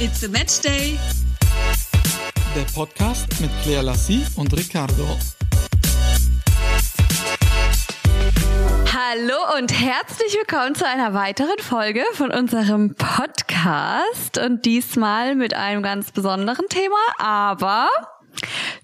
It's a Match Day. Der Podcast mit Claire Lassie und Ricardo. Hallo und herzlich willkommen zu einer weiteren Folge von unserem Podcast und diesmal mit einem ganz besonderen Thema, aber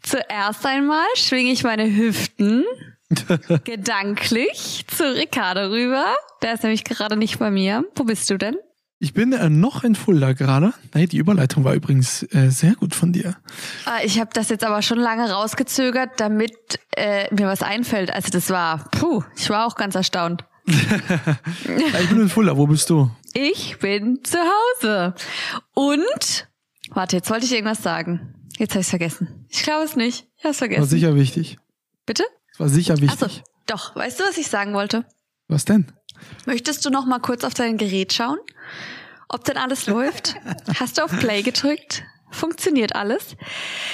zuerst einmal schwinge ich meine Hüften gedanklich zu Ricardo rüber. Der ist nämlich gerade nicht bei mir. Wo bist du denn? Ich bin äh, noch in Fulda gerade. Hey, die Überleitung war übrigens äh, sehr gut von dir. Ah, Ich habe das jetzt aber schon lange rausgezögert, damit äh, mir was einfällt. Also das war, puh, ich war auch ganz erstaunt. Ich bin in Fulda. Wo bist du? Ich bin zu Hause. Und, warte, jetzt wollte ich irgendwas sagen. Jetzt habe ich vergessen. Ich glaube es nicht. Ich habe es War vergessen. sicher wichtig. Bitte? Es war sicher Achso, wichtig. doch. Weißt du, was ich sagen wollte? Was denn? Möchtest du noch mal kurz auf dein Gerät schauen? Ob denn alles läuft? Hast du auf Play gedrückt? Funktioniert alles?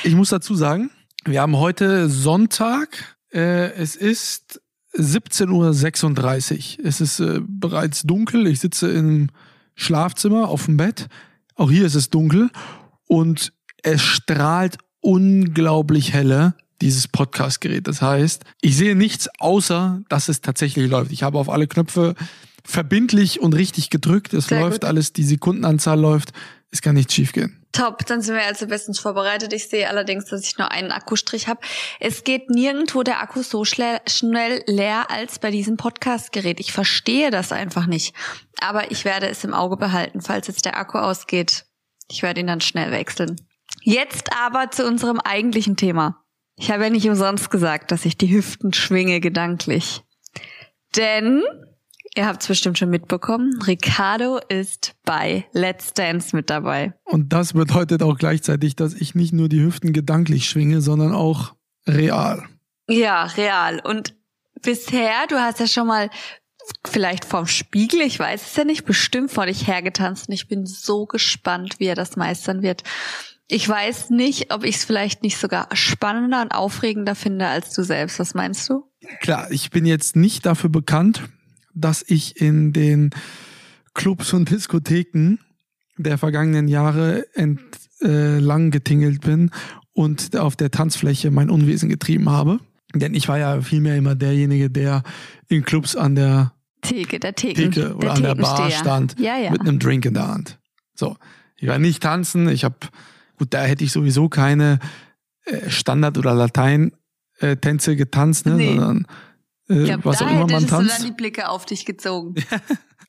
Ich muss dazu sagen, wir haben heute Sonntag. Äh, es ist 17.36 Uhr. Es ist äh, bereits dunkel. Ich sitze im Schlafzimmer auf dem Bett. Auch hier ist es dunkel. Und es strahlt unglaublich helle, dieses Podcast-Gerät. Das heißt, ich sehe nichts außer, dass es tatsächlich läuft. Ich habe auf alle Knöpfe verbindlich und richtig gedrückt. Es Sehr läuft gut. alles, die Sekundenanzahl läuft. Es kann nicht schief gehen. Top, dann sind wir also bestens vorbereitet. Ich sehe allerdings, dass ich nur einen Akkustrich habe. Es geht nirgendwo der Akku so schnell leer als bei diesem Podcast-Gerät. Ich verstehe das einfach nicht. Aber ich werde es im Auge behalten, falls jetzt der Akku ausgeht. Ich werde ihn dann schnell wechseln. Jetzt aber zu unserem eigentlichen Thema. Ich habe ja nicht umsonst gesagt, dass ich die Hüften schwinge gedanklich. Denn, ihr habt es bestimmt schon mitbekommen, Ricardo ist bei Let's Dance mit dabei. Und das bedeutet auch gleichzeitig, dass ich nicht nur die Hüften gedanklich schwinge, sondern auch real. Ja, real. Und bisher, du hast ja schon mal vielleicht vorm Spiegel, ich weiß es ja nicht, bestimmt vor dich hergetanzt. Und ich bin so gespannt, wie er das meistern wird. Ich weiß nicht, ob ich es vielleicht nicht sogar spannender und aufregender finde als du selbst. Was meinst du? Klar, ich bin jetzt nicht dafür bekannt, dass ich in den Clubs und Diskotheken der vergangenen Jahre entlang getingelt bin und auf der Tanzfläche mein Unwesen getrieben habe. Denn ich war ja vielmehr immer derjenige, der in Clubs an der Theke, der Theken, Theke oder an der Bar stand Ja, ja. mit einem Drink in der Hand. So, ich war nicht tanzen. Ich habe, gut, da hätte ich sowieso keine äh, Standard- oder Latein-Tänze getanzt, ne, Nee. sondern äh, ich glaube, was da auch immer man hättest du dann tanzt. die Blicke auf dich gezogen.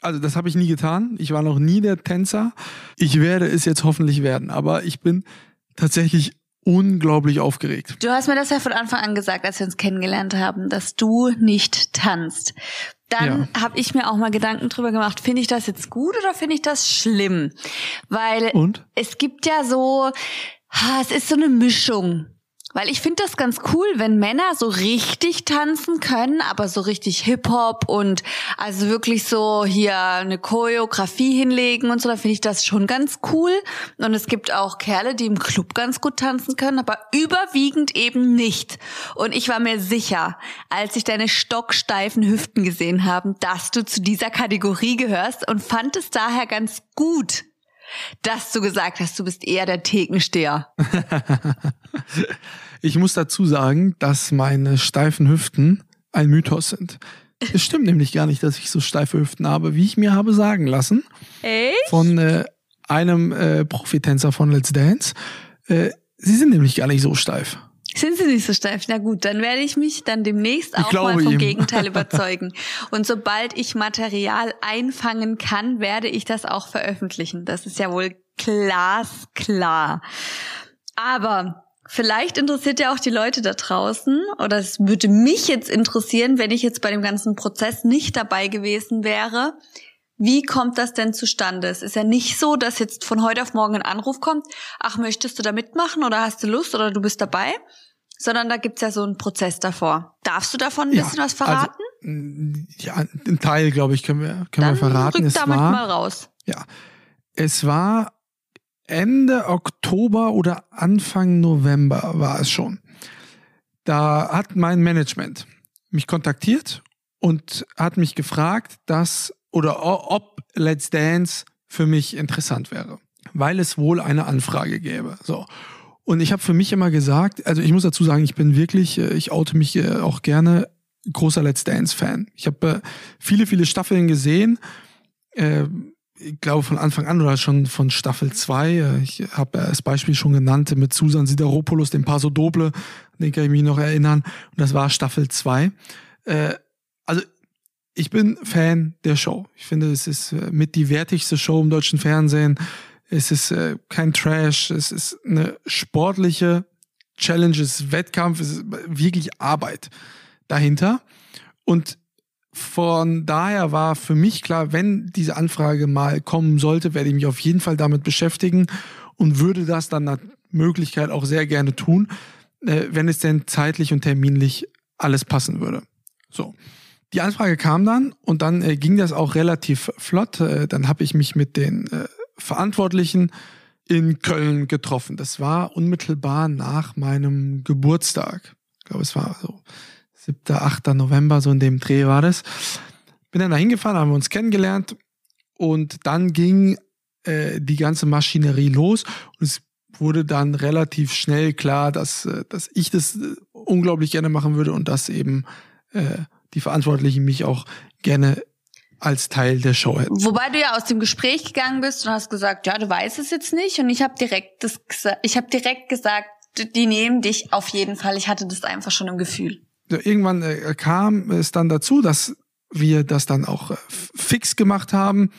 Also das habe ich nie getan. Ich war noch nie der Tänzer. Ich werde es jetzt hoffentlich werden, aber ich bin tatsächlich unglaublich aufgeregt. Du hast mir das ja von Anfang an gesagt, als wir uns kennengelernt haben, dass du nicht tanzt. Dann habe ich mir auch mal Gedanken drüber gemacht, finde ich das jetzt gut oder finde ich das schlimm? Weil Und? es gibt ja so, es ist so eine Mischung. Weil ich finde das ganz cool, wenn Männer so richtig tanzen können, aber so richtig Hip-Hop und also wirklich so hier eine Choreografie hinlegen und so, da finde ich das schon ganz cool. Und es gibt auch Kerle, die im Club ganz gut tanzen können, aber überwiegend eben nicht. Und ich war mir sicher, als ich deine stocksteifen Hüften gesehen habe, dass du zu dieser Kategorie gehörst und fand es daher ganz gut, dass du gesagt hast, du bist eher der Thekensteher. Ich muss dazu sagen, dass meine steifen Hüften ein Mythos sind. Es stimmt nämlich gar nicht, dass ich so steife Hüften habe, wie ich mir habe sagen lassen Echt? von äh, einem äh, Profitänzer von Let's Dance. Äh, sie sind nämlich gar nicht so steif. Sind sie nicht so steif? Na gut, dann werde ich mich dann demnächst auch mal vom ihm. Gegenteil überzeugen. Und sobald ich Material einfangen kann, werde ich das auch veröffentlichen. Das ist ja wohl glasklar. Aber vielleicht interessiert ja auch die Leute da draußen, oder es würde mich jetzt interessieren, wenn ich jetzt bei dem ganzen Prozess nicht dabei gewesen wäre. Wie kommt das denn zustande? Es ist ja nicht so, dass jetzt von heute auf morgen ein Anruf kommt, ach, möchtest du da mitmachen oder hast du Lust oder du bist dabei? Sondern da gibt's ja so einen Prozess davor. Darfst du davon ein Ja, bisschen was verraten? Also, ja, einen Teil, glaube ich, können wir, können Dann wir verraten. rück Es damit war, mal raus. Ja. Es war Ende Oktober oder Anfang November war es schon. Da hat mein Management mich kontaktiert und hat mich gefragt, dass oder ob Let's Dance für mich interessant wäre. weil es wohl eine Anfrage gäbe. So. Und ich habe für mich immer gesagt, also ich muss dazu sagen, ich bin wirklich, äh, ich oute mich äh, auch gerne großer Let's Dance-Fan. Ich habe äh, viele, viele Staffeln gesehen. Ich glaube von Anfang an oder schon von Staffel 2. Ich habe als Beispiel schon genannt mit Susan Sideropoulos, dem Paso Doble, den kann ich mich noch erinnern. Und das war Staffel 2. Also ich bin Fan der Show. Ich finde, es ist mit die wertigste Show im deutschen Fernsehen. Es ist äh, kein Trash, es ist eine sportliche Challenge, es ist Wettkampf, es ist wirklich Arbeit dahinter. Und von daher war für mich klar, wenn diese Anfrage mal kommen sollte, werde ich mich auf jeden Fall damit beschäftigen und würde das dann nach Möglichkeit auch sehr gerne tun, äh, wenn es denn zeitlich und terminlich alles passen würde. So. Die Anfrage kam dann und dann äh, ging das auch relativ flott. Äh, dann habe ich mich mit den äh, Verantwortlichen in Köln getroffen. Das war unmittelbar nach meinem Geburtstag. Ich glaube, es war so 7., 8. November, so in dem Dreh war das. Bin dann da hingefahren, haben wir uns kennengelernt und dann ging äh, die ganze Maschinerie los und es wurde dann relativ schnell klar, dass, äh, dass ich das äh, unglaublich gerne machen würde und dass eben äh, die Verantwortlichen mich auch gerne als Teil der Show hätten. Wobei du ja aus dem Gespräch gegangen bist und hast gesagt, ja, du weißt es jetzt nicht und ich habe direkt das ich habe direkt gesagt, die nehmen dich auf jeden Fall. Ich hatte das einfach schon im Gefühl. Irgendwann äh, kam es dann dazu, dass wir das dann auch äh, fix gemacht haben,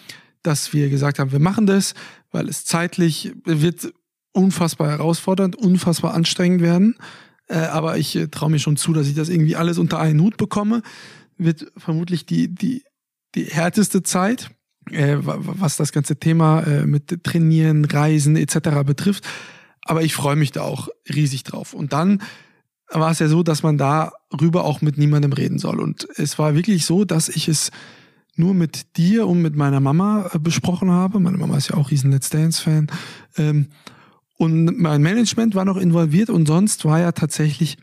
dass wir gesagt haben, wir machen das, weil es zeitlich wird unfassbar herausfordernd, unfassbar anstrengend werden. Äh, aber ich traue mir schon zu, dass ich das irgendwie alles unter einen Hut bekomme. Wird vermutlich die, die die härteste Zeit, äh, was das ganze Thema äh, mit Trainieren, Reisen etc. betrifft. Aber ich freue mich da auch riesig drauf. Und dann war es ja so, dass man darüber auch mit niemandem reden soll. Und es war wirklich so, dass ich es nur mit dir und mit meiner Mama äh, besprochen habe. Meine Mama ist ja auch riesen Let's Dance-Fan. Ähm, und mein Management war noch involviert und sonst war ja tatsächlich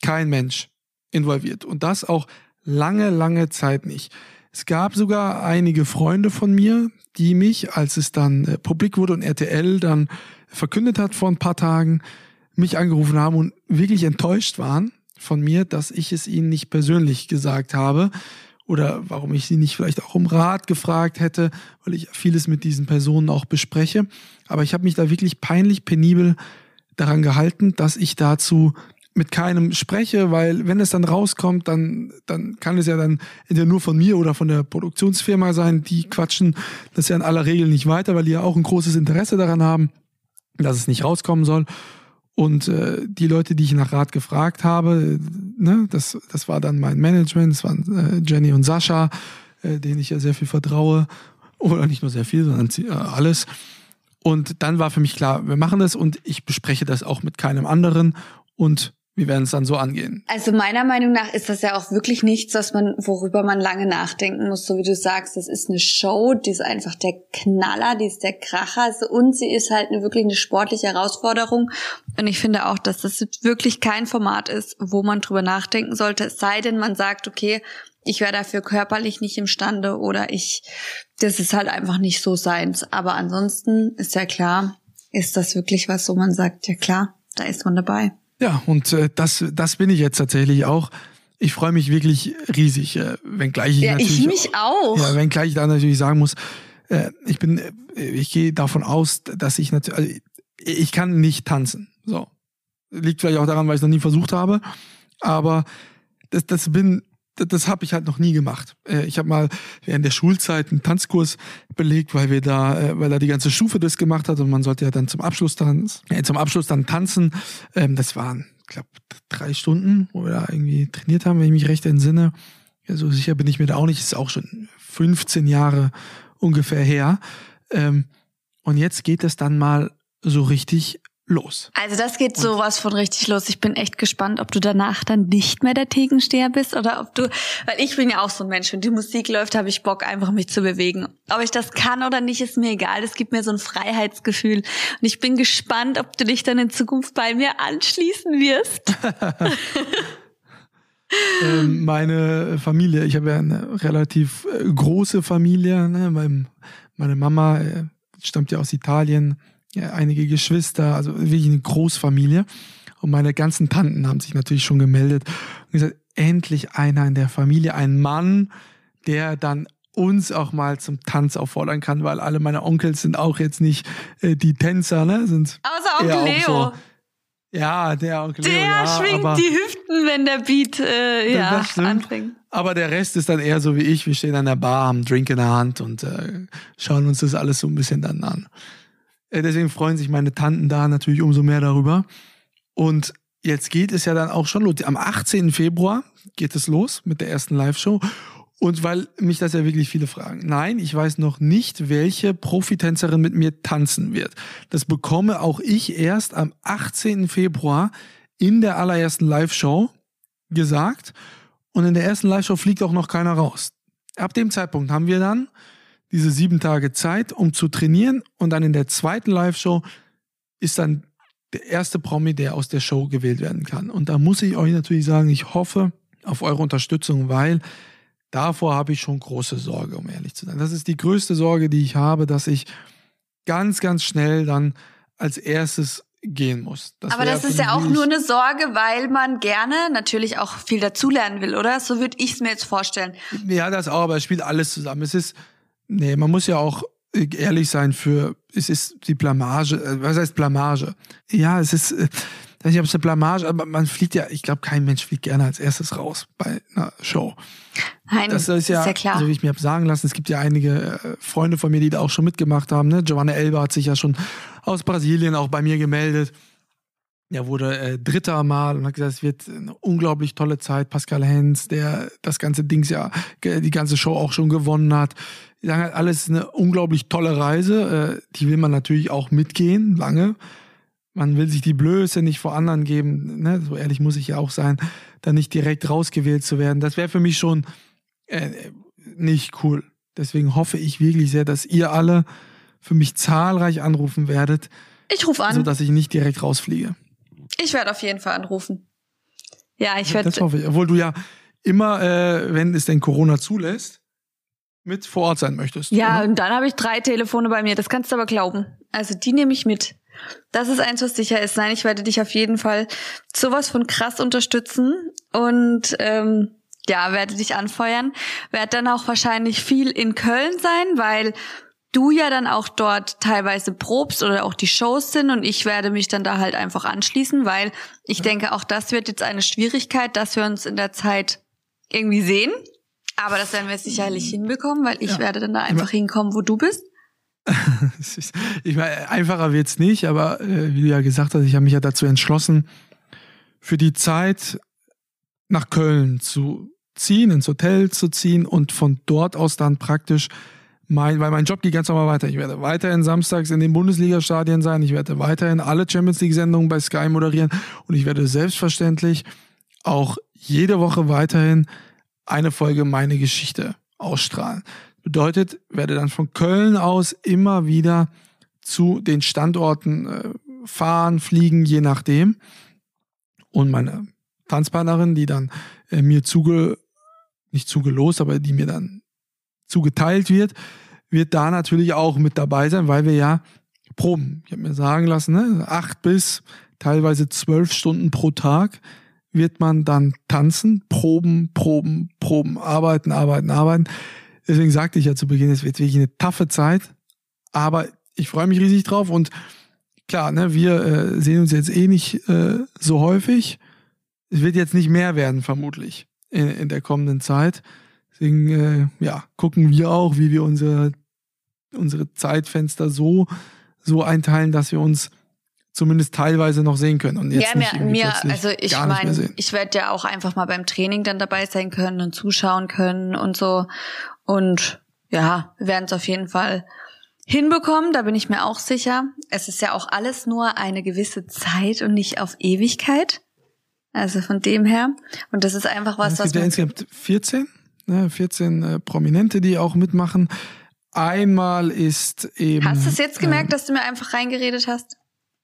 kein Mensch involviert. Und das auch lange, lange Zeit nicht. Es gab sogar einige Freunde von mir, die mich, als es dann äh, publik wurde und RTL dann verkündet hat vor ein paar Tagen, mich angerufen haben und wirklich enttäuscht waren von mir, dass ich es ihnen nicht persönlich gesagt habe oder warum ich sie nicht vielleicht auch um Rat gefragt hätte, weil ich vieles mit diesen Personen auch bespreche. Aber ich habe mich da wirklich peinlich penibel daran gehalten, dass ich dazu mit keinem spreche, weil wenn es dann rauskommt, dann, dann kann es ja dann entweder nur von mir oder von der Produktionsfirma sein, die quatschen das ja in aller Regel nicht weiter, weil die ja auch ein großes Interesse daran haben, dass es nicht rauskommen soll. Und äh, die Leute, die ich nach Rat gefragt habe, ne, das, das war dann mein Management, das waren äh, Jenny und Sascha, äh, denen ich ja sehr viel vertraue. Oder nicht nur sehr viel, sondern äh, alles. Und dann war für mich klar, wir machen das und ich bespreche das auch mit keinem anderen. Und wir werden es dann so angehen. Also meiner Meinung nach ist das ja auch wirklich nichts, was man, worüber man lange nachdenken muss, so wie du sagst. Das ist eine Show, die ist einfach der Knaller, die ist der Kracher also, und sie ist halt eine, wirklich eine sportliche Herausforderung. Und ich finde auch, dass das wirklich kein Format ist, wo man drüber nachdenken sollte, es sei denn, man sagt, okay, ich wäre dafür körperlich nicht imstande oder ich, das ist halt einfach nicht so seins. Aber ansonsten ist ja klar, ist das wirklich was, wo man sagt, ja klar, da ist man dabei. Ja, und äh, das, das bin ich jetzt tatsächlich auch. Ich freue mich wirklich riesig, äh, wenngleich ich ja, natürlich. Ich mich auch. Ja, wenngleich ich da natürlich sagen muss, äh, ich bin, äh, ich gehe davon aus, dass ich natürlich, also ich kann nicht tanzen. So. Liegt vielleicht auch daran, weil ich es noch nie versucht habe. Aber das, das bin das habe ich halt noch nie gemacht. Äh, ich habe mal während der Schulzeit einen Tanzkurs belegt, weil wir da, äh, weil da die ganze Stufe das gemacht hat und man sollte ja dann zum Abschluss dann, äh, zum Abschluss dann tanzen. Ähm, das waren, glaube, drei Stunden, wo wir da irgendwie trainiert haben, wenn ich mich recht entsinne. Ja, so sicher bin ich mir da auch nicht. Ist auch schon 15 Jahre ungefähr her. Ähm, und jetzt geht es dann mal so richtig los. Also das geht sowas von richtig los. Ich bin echt gespannt, ob du danach dann nicht mehr der Thekensteher bist oder ob du, weil ich bin ja auch so ein Mensch, wenn die Musik läuft, habe ich Bock, einfach mich zu bewegen. Ob ich das kann oder nicht, ist mir egal. Das gibt mir so ein Freiheitsgefühl. Und ich bin gespannt, ob du dich dann in Zukunft bei mir anschließen wirst. ähm, meine Familie, ich habe ja eine relativ äh, große Familie. Ne? Meine Mama äh, stammt ja aus Italien, ja, einige Geschwister, also wirklich eine Großfamilie. Und meine ganzen Tanten haben sich natürlich schon gemeldet und gesagt, endlich einer in der Familie, ein Mann, der dann uns auch mal zum Tanz auffordern kann, weil alle meine Onkels sind auch jetzt nicht äh, die Tänzer, ne? Sind Außer Onkel Leo. So, ja, der Onkel der Leo. Der ja, schwingt die Hüften, wenn der Beat äh, ja, anfängt. Aber der Rest ist dann eher so wie ich. Wir stehen an der Bar, haben einen Drink in der Hand und äh, schauen uns das alles so ein bisschen dann an. Äh, deswegen freuen sich meine Tanten da natürlich umso mehr darüber. Und jetzt geht es ja dann auch schon los. Am 18. Februar geht es los mit der ersten Live-Show. Und weil mich das ja wirklich viele fragen. Nein, ich weiß noch nicht, welche Profitänzerin mit mir tanzen wird. Das bekomme auch ich erst am 18. Februar in der allerersten Live-Show gesagt. Und in der ersten Live-Show fliegt auch noch keiner raus. Ab dem Zeitpunkt haben wir dann diese sieben Tage Zeit, um zu trainieren. Und dann in der zweiten Live-Show ist dann der erste Promi, der aus der Show gewählt werden kann. Und da muss ich euch natürlich sagen, ich hoffe auf eure Unterstützung, weil davor habe ich schon große Sorge, um ehrlich zu sein. Das ist die größte Sorge, die ich habe, dass ich ganz, ganz schnell dann als erstes gehen muss. Das Aber das ist ja auch nur eine Sorge, weil man gerne natürlich auch viel dazulernen will, oder? So würde ich es mir jetzt vorstellen. Ja, das auch, aber es spielt alles zusammen. Es ist, nee, man muss ja auch ehrlich sein für, es ist die Blamage, äh, was heißt Blamage? Ja, es ist, äh, ich weiß nicht, ob es eine Blamage, aber man fliegt ja, ich glaube, kein Mensch fliegt gerne als erstes raus bei einer Show. Nein, das ist ja, ist ja klar. so wie ich mir habe sagen lassen, es gibt ja einige äh, Freunde von mir, die da auch schon mitgemacht haben. Ne? Giovanna Elba hat sich ja schon aus Brasilien auch bei mir gemeldet. Er wurde äh, Dritter mal und hat gesagt, es wird eine unglaublich tolle Zeit. Pascal Hens, der das ganze Dings ja, die ganze Show auch schon gewonnen hat. Die sagen halt, alles eine unglaublich tolle Reise. Äh, die will man natürlich auch mitgehen, lange man will sich die Blöße nicht vor anderen geben, ne? so ehrlich muss ich ja auch sein, da nicht direkt rausgewählt zu werden. Das wäre für mich schon äh, nicht cool. Deswegen hoffe ich wirklich sehr, dass ihr alle für mich zahlreich anrufen werdet. Ich rufe an. Sodass ich nicht direkt rausfliege. Ich werde auf jeden Fall anrufen. Ja, ich werde. Das hoffe ich. Obwohl du ja immer, äh, wenn es denn Corona zulässt, mit vor Ort sein möchtest. Ja, oder? und dann habe ich drei Telefone bei mir. Das kannst du aber glauben. Also die nehme ich mit. Das ist eins, was sicher ist. Nein, ich werde dich auf jeden Fall sowas von krass unterstützen und ähm, ja, werde dich anfeuern. Werde dann auch wahrscheinlich viel in Köln sein, weil du ja dann auch dort teilweise probst oder auch die Shows sind und ich werde mich dann da halt einfach anschließen, weil ich denke, auch das wird jetzt eine Schwierigkeit, dass wir uns in der Zeit irgendwie sehen. Aber das werden wir sicherlich hinbekommen, weil ich ja. werde dann da einfach hinkommen, wo du bist. ich meine, einfacher wird's nicht, aber äh, wie du ja gesagt hast, ich habe mich ja dazu entschlossen, für die Zeit nach Köln zu ziehen, ins Hotel zu ziehen und von dort aus dann praktisch mein, weil mein Job geht ganz normal weiter. Ich werde weiterhin samstags in den Bundesliga-Stadien sein. Ich werde weiterhin alle Champions League-Sendungen bei Sky moderieren und ich werde selbstverständlich auch jede Woche weiterhin eine Folge meine Geschichte ausstrahlen. Bedeutet, werde dann von Köln aus immer wieder zu den Standorten äh, fahren, fliegen, je nachdem. Und meine Tanzpartnerin, die dann äh, mir zuge, nicht zugelost, aber die mir dann zugeteilt wird, wird da natürlich auch mit dabei sein, weil wir ja proben. Ich habe mir sagen lassen, ne, acht bis teilweise zwölf Stunden pro Tag wird man dann tanzen, proben, proben, proben, arbeiten, arbeiten, arbeiten. Deswegen sagte ich ja zu Beginn, es wird wirklich eine taffe Zeit, aber ich freue mich riesig drauf und klar, ne, wir äh, sehen uns jetzt eh nicht äh, so häufig. Es wird jetzt nicht mehr werden, vermutlich, in, in der kommenden Zeit. Deswegen, äh, ja, gucken wir auch, wie wir unsere, unsere Zeitfenster so, so einteilen, dass wir uns zumindest teilweise noch sehen können und jetzt ja, mir, mir also ich meine, ich werde ja auch einfach mal beim Training dann dabei sein können und zuschauen können und so und ja, wir werden es auf jeden Fall hinbekommen, da bin ich mir auch sicher. Es ist ja auch alles nur eine gewisse Zeit und nicht auf Ewigkeit. Also von dem her. Und das ist einfach was, es was. Es gibt ja insgesamt 14, ne, 14 äh, Prominente, die auch mitmachen. Einmal ist eben. Hast du es jetzt gemerkt, äh, dass du mir einfach reingeredet hast?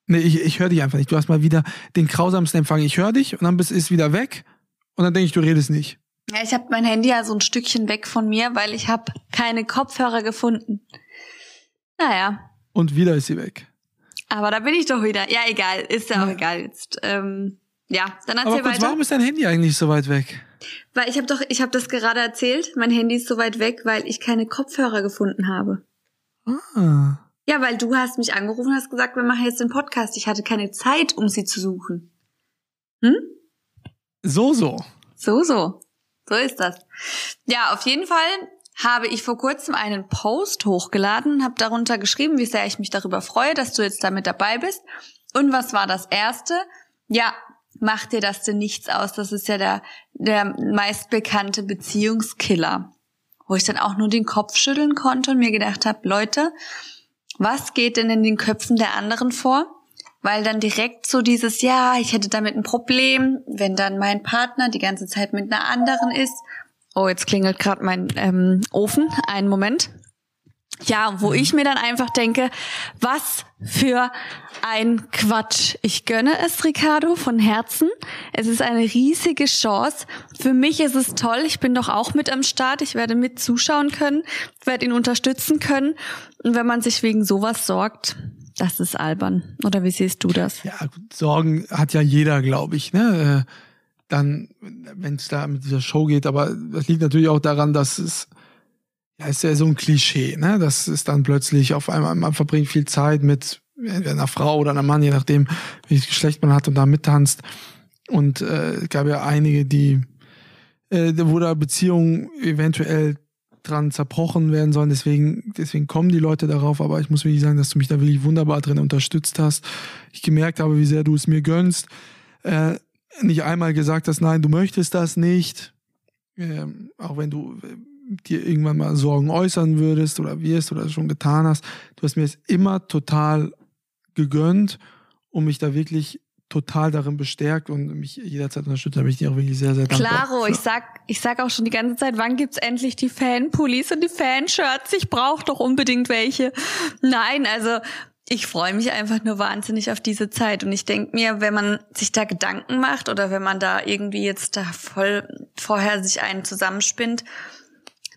Nee, ich, ich höre dich einfach nicht. Du hast mal wieder den grausamsten Empfang. Ich höre dich und dann bist ist wieder weg und dann denke ich, du redest nicht. Ja, ich habe mein Handy ja so ein Stückchen weg von mir, weil ich habe keine Kopfhörer gefunden. Naja, Und wieder ist sie weg. Aber da bin ich doch wieder. Ja, egal. Ist ja auch egal jetzt. Ähm, ja, dann erzähl Aber kurz, weiter. warum ist dein Handy eigentlich so weit weg? Weil ich habe doch, ich habe das gerade erzählt. Mein Handy ist so weit weg, weil ich keine Kopfhörer gefunden habe. Ah. Ja, weil du hast mich angerufen und hast gesagt, wir machen jetzt den Podcast. Ich hatte keine Zeit, um sie zu suchen. Hm? So, so. So, so. So ist das. Ja, auf jeden Fall habe ich vor kurzem einen Post hochgeladen, habe darunter geschrieben, wie sehr ich mich darüber freue, dass du jetzt damit dabei bist. Und was war das erste? Ja, mach dir das denn nichts aus? Das ist ja der, der meistbekannte Beziehungskiller. Wo ich dann auch nur den Kopf schütteln konnte und mir gedacht habe, Leute, was geht denn in den Köpfen der anderen vor? Weil dann direkt so dieses, ja, ich hätte damit ein Problem, wenn dann mein Partner die ganze Zeit mit einer anderen ist. Oh, jetzt klingelt gerade mein ähm, Ofen. Einen Moment. Ja, wo ich mir dann einfach denke, was für ein Quatsch. Ich gönne es, Ricardo, von Herzen. Es ist eine riesige Chance. Für mich ist es toll. Ich bin doch auch mit am Start. Ich werde mit zuschauen können, werde ihn unterstützen können. Und wenn man sich wegen sowas sorgt, das ist albern. Oder wie siehst du das? Ja, gut, Sorgen hat ja jeder, glaube ich. Ne? Äh, Dann, wenn es da mit dieser Show geht, aber das liegt natürlich auch daran, dass es ja, ist ja so ein Klischee, ne? Das ist dann plötzlich auf einmal, man verbringt viel Zeit mit einer Frau oder einem Mann, je nachdem, welches Geschlecht man hat und da mittanzt. Und äh, gab ja einige, die, äh, wo da Beziehungen eventuell dran zerbrochen werden sollen. Deswegen, deswegen kommen die Leute darauf. Aber ich muss wirklich sagen, dass du mich da wirklich wunderbar drin unterstützt hast. Ich gemerkt habe, wie sehr du es mir gönnst. Äh, nicht einmal gesagt hast, nein, du möchtest das nicht. Ähm, auch wenn du äh, dir irgendwann mal Sorgen äußern würdest oder wirst oder schon getan hast. Du hast mir es immer total gegönnt und mich da wirklich total darin bestärkt und mich jederzeit unterstützt. Da bin ich dir auch wirklich sehr, sehr dankbar. Klaro, ich sag, ich sag auch schon die ganze Zeit, wann gibt's endlich die Fanpullis und die Fanshirts? Ich brauche doch unbedingt welche. Nein, also ich freue mich einfach nur wahnsinnig auf diese Zeit. Und ich denk mir, wenn man sich da Gedanken macht oder wenn man da irgendwie jetzt da voll vorher sich einen zusammenspinnt,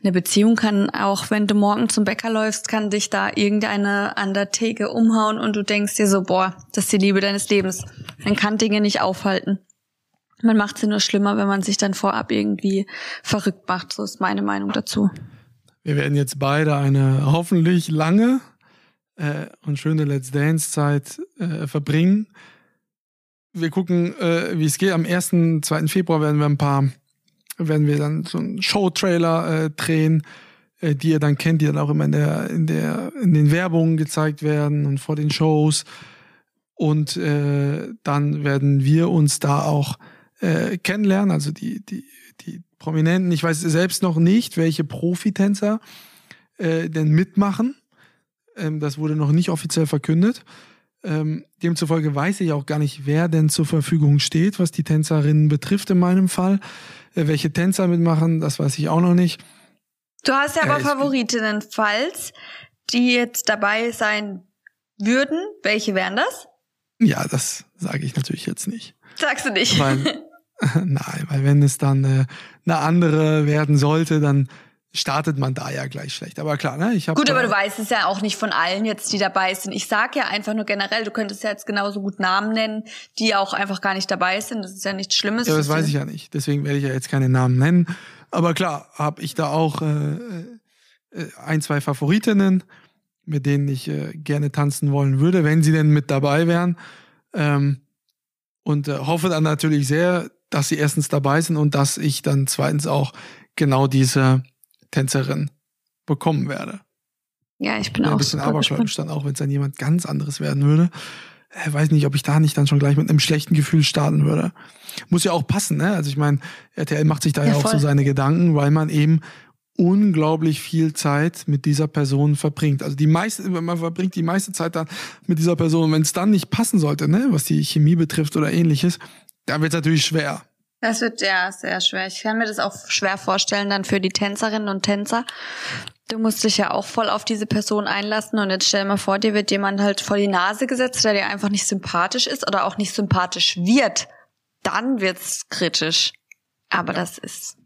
eine Beziehung kann auch, wenn du morgen zum Bäcker läufst, kann dich da irgendeine an der Theke umhauen und du denkst dir so, boah, das ist die Liebe deines Lebens. Man kann Dinge nicht aufhalten. Man macht sie nur schlimmer, wenn man sich dann vorab irgendwie verrückt macht. So ist meine Meinung dazu. Wir werden jetzt beide eine hoffentlich lange äh, und schöne Let's Dance-Zeit äh, verbringen. Wir gucken, äh, wie es geht. Am 1., 2. Februar werden wir ein paar werden wir dann so einen Show-Trailer äh, drehen, äh, die ihr dann kennt, die dann auch immer in der, in der, in den Werbungen gezeigt werden und vor den Shows. Und äh, dann werden wir uns da auch äh, kennenlernen, also die, die, die Prominenten. Ich weiß selbst noch nicht, welche Profitänzer äh, denn mitmachen. Ähm, das wurde noch nicht offiziell verkündet. Ähm, demzufolge weiß ich auch gar nicht, wer denn zur Verfügung steht, was die Tänzerinnen betrifft in meinem Fall. Äh, welche Tänzer mitmachen, das weiß ich auch noch nicht. Du hast ja aber Äh, ich- Favoritinnen, falls die jetzt dabei sein würden. Welche wären das? Ja, das sage ich natürlich jetzt nicht. Sagst du nicht. Weil, nein, weil wenn es dann äh, eine andere werden sollte, dann startet man da ja gleich schlecht. Aber klar, ne? Ich habe Gut, aber du weißt es ja auch nicht von allen jetzt, die dabei sind. Ich sag ja einfach nur generell, du könntest ja jetzt genauso gut Namen nennen, die auch einfach gar nicht dabei sind. Das ist ja nichts Schlimmes. Ja, das weiß ich ja nicht. Deswegen werde ich ja jetzt keine Namen nennen. Aber klar, habe ich da auch äh, äh, ein, zwei Favoritinnen, mit denen ich äh, gerne tanzen wollen würde, wenn sie denn mit dabei wären. Ähm, und äh, hoffe dann natürlich sehr, dass sie erstens dabei sind und dass ich dann zweitens auch genau diese Tänzerin bekommen werde. Ja, ich bin auch ein bisschen abergläubisch dann auch, wenn es dann jemand ganz anderes werden würde. Ich weiß nicht, ob ich da nicht dann schon gleich mit einem schlechten Gefühl starten würde. Muss ja auch passen, ne? Also ich meine, RTL macht sich da ja, Ja, auch so seine Gedanken, weil man eben unglaublich viel Zeit mit dieser Person verbringt. Also die meiste, man verbringt die meiste Zeit dann mit dieser Person. Wenn es dann nicht passen sollte, ne, was die Chemie betrifft oder ähnliches, dann wird es natürlich schwer. Das wird ja sehr schwer. Ich kann mir das auch schwer vorstellen dann für die Tänzerinnen und Tänzer. Du musst dich ja auch voll auf diese Person einlassen und jetzt stell mal vor, dir wird jemand halt vor die Nase gesetzt, der dir einfach nicht sympathisch ist oder auch nicht sympathisch wird. Dann wird's kritisch. Aber das ist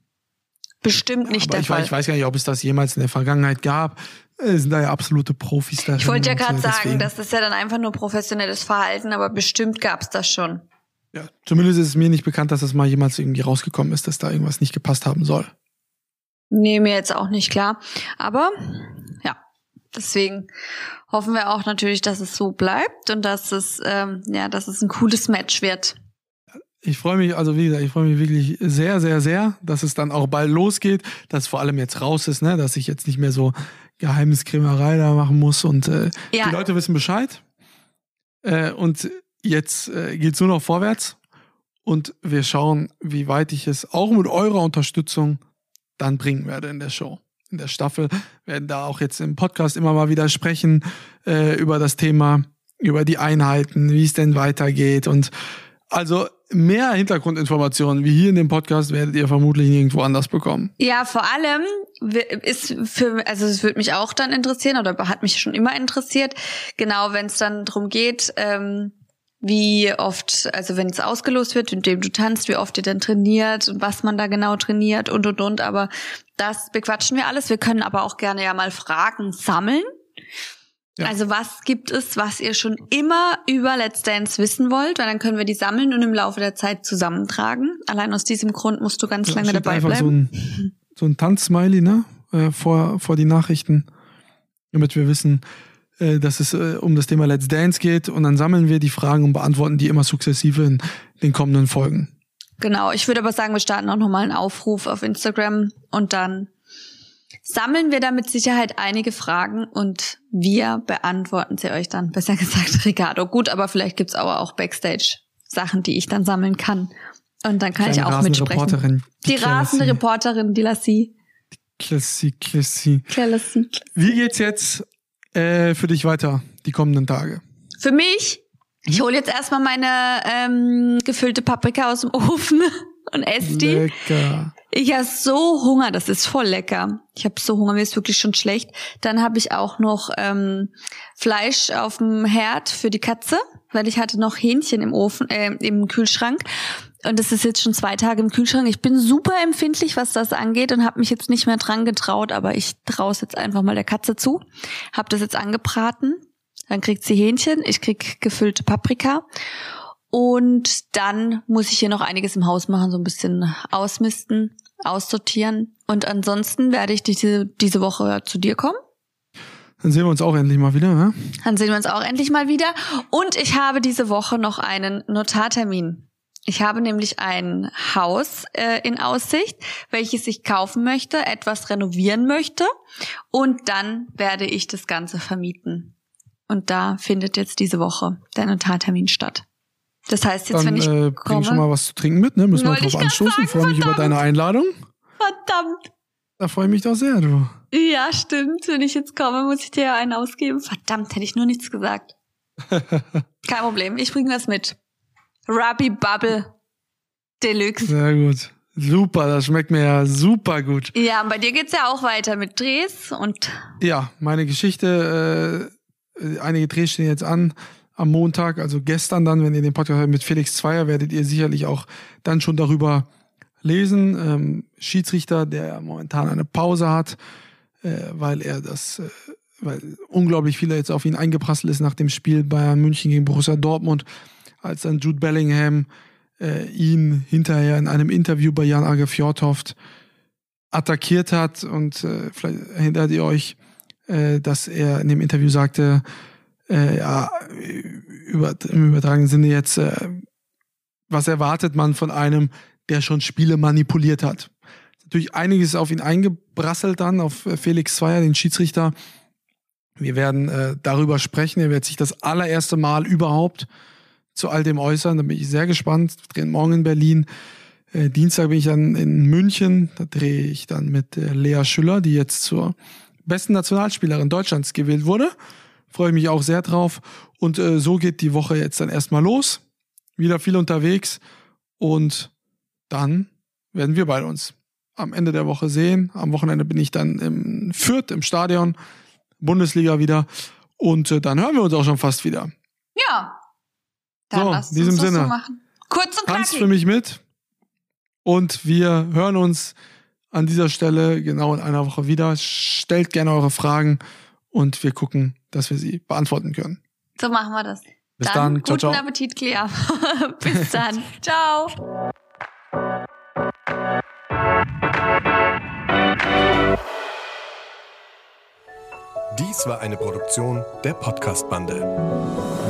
bestimmt nicht Aber der ich, Fall. weiß- ich weiß gar nicht, ob es das jemals in der Vergangenheit gab. äh, sind da ja absolute Profis da. Ich wollte ja gerade sagen, das ist ja dann einfach nur professionelles Verhalten, aber bestimmt gab's das schon. Ja, zumindest ist es mir nicht bekannt, dass das mal jemals irgendwie rausgekommen ist, dass da irgendwas nicht gepasst haben soll. Nee, mir jetzt auch nicht klar. Aber ja, deswegen hoffen wir auch natürlich, dass es so bleibt und dass es, ähm, ja, dass es ein cooles Match wird. Ich freue mich, also wie gesagt, ich freue mich wirklich sehr, sehr, sehr, dass es dann auch bald losgeht, dass vor allem jetzt raus ist, ne, dass ich jetzt nicht mehr so Geheimniskrämerei da machen muss und äh, ja. die Leute wissen Bescheid. Äh, und jetzt äh, geht's nur noch vorwärts und wir schauen, wie weit ich es auch mit eurer Unterstützung dann bringen werde in der Show. In der Staffel werden da auch jetzt im Podcast immer mal wieder sprechen äh, über das Thema, über die Einheiten, wie es denn weitergeht und also mehr Hintergrundinformationen wie hier in dem Podcast werdet ihr vermutlich nirgendwo anders bekommen. Ja, vor allem ist für, also es würde mich auch dann interessieren oder hat mich schon immer interessiert, genau wenn es dann darum geht, ähm, wie oft, also wenn es ausgelost wird, indem du tanzt, wie oft ihr denn trainiert und was man da genau trainiert und und und. Aber das bequatschen wir alles. Wir können aber auch gerne ja mal Fragen sammeln. Ja. Also was gibt es, was ihr schon immer über Let's Dance wissen wollt? Weil dann können wir die sammeln und im Laufe der Zeit zusammentragen. Allein aus diesem Grund musst du ganz ja, lange dabei bleiben. So ein, so ein Tanzsmiley, ne? Äh, vor, vor die Nachrichten, damit wir wissen, äh, dass es äh, um das Thema Let's Dance geht und dann sammeln wir die Fragen und beantworten die immer sukzessive in den kommenden Folgen. Genau, ich würde aber sagen, wir starten auch nochmal einen Aufruf auf Instagram und dann sammeln wir da mit Sicherheit einige Fragen und wir beantworten sie euch dann. Besser gesagt, Ricardo. Gut, aber vielleicht gibt's aber auch Backstage Sachen, die ich dann sammeln kann. Und dann kann Kleine ich auch mitsprechen. Reporterin, die, die rasende Reporterin, die Lassie. Klassi, Klassi. Klassi. Wie geht's jetzt äh, für dich weiter, die kommenden Tage? Für mich? Ich hole jetzt erstmal meine ähm, gefüllte Paprika aus dem Ofen und esse die. Lecker. Ich habe so Hunger, das ist voll lecker. Ich habe so Hunger, mir ist wirklich schon schlecht. Dann habe ich auch noch ähm, Fleisch auf dem Herd für die Katze, weil ich hatte noch Hähnchen im Ofen, äh, im Kühlschrank. Und das ist jetzt schon zwei Tage im Kühlschrank. Ich bin super empfindlich, was das angeht und habe mich jetzt nicht mehr dran getraut, aber ich traue jetzt einfach mal der Katze zu. Hab das jetzt angebraten. Dann kriegt sie Hähnchen, ich krieg gefüllte Paprika. Und dann muss ich hier noch einiges im Haus machen, so ein bisschen ausmisten, aussortieren. Und ansonsten werde ich diese, diese Woche zu dir kommen. Dann sehen wir uns auch endlich mal wieder, ne? Dann sehen wir uns auch endlich mal wieder. Und ich habe diese Woche noch einen Notartermin. Ich habe nämlich ein Haus äh, in Aussicht, welches ich kaufen möchte, etwas renovieren möchte und dann werde ich das Ganze vermieten. Und da findet jetzt diese Woche der Notartermin statt. Das heißt jetzt, dann, wenn ich äh, komme, schon mal was zu trinken mit, ne? Müssen wir drauf anstoßen. Freue mich über deine Einladung. Verdammt. Da freue ich mich doch sehr, du. Ja, stimmt. Wenn ich jetzt komme, muss ich dir ja einen ausgeben. Verdammt, hätte ich nur nichts gesagt. Kein Problem, ich bringe das mit. Ruby Bubble Deluxe. Sehr gut. Super, das schmeckt mir ja super gut. Ja, und bei dir geht's ja auch weiter mit Drehs und. Ja, meine Geschichte, äh, einige Drehs stehen jetzt an am Montag, also gestern dann, wenn ihr den Podcast hört mit Felix Zweier, werdet ihr sicherlich auch dann schon darüber lesen. Ähm, Schiedsrichter, der momentan eine Pause hat, äh, weil er das, äh, weil unglaublich viele jetzt auf ihn eingeprasselt ist nach dem Spiel Bayern München gegen Borussia Dortmund als dann Jude Bellingham äh, ihn hinterher in einem Interview bei Jan Age Fjordhoft attackiert hat und äh, vielleicht erinnert ihr euch, äh, dass er in dem Interview sagte, äh, ja, über, im übertragenen Sinne jetzt, äh, was erwartet man von einem, der schon Spiele manipuliert hat? Natürlich einiges auf ihn eingebrasselt dann, auf Felix Zweier, den Schiedsrichter. Wir werden äh, darüber sprechen. Er wird sich das allererste Mal überhaupt zu all dem äußern. Da bin ich sehr gespannt. Wir drehen morgen in Berlin. Äh, Dienstag bin ich dann in München. Da drehe ich dann mit äh, Lea Schüller, die jetzt zur besten Nationalspielerin Deutschlands gewählt wurde. Freue ich mich auch sehr drauf. Und äh, so geht die Woche jetzt dann erstmal los. Wieder viel unterwegs. Und dann werden wir beide uns am Ende der Woche sehen. Am Wochenende bin ich dann im Fürth im Stadion, Bundesliga wieder. Und äh, dann hören wir uns auch schon fast wieder. Dann so, in diesem Sinne. So Kurz und knackig. Tanzt für mich mit. Und wir hören uns an dieser Stelle genau in einer Woche wieder. Stellt gerne eure Fragen und wir gucken, dass wir sie beantworten können. So machen wir das. Bis dann, dann. Ciao, guten ciao. Appetit, Clea. Bis dann. ciao. Dies war eine Produktion der Podcast-Bande.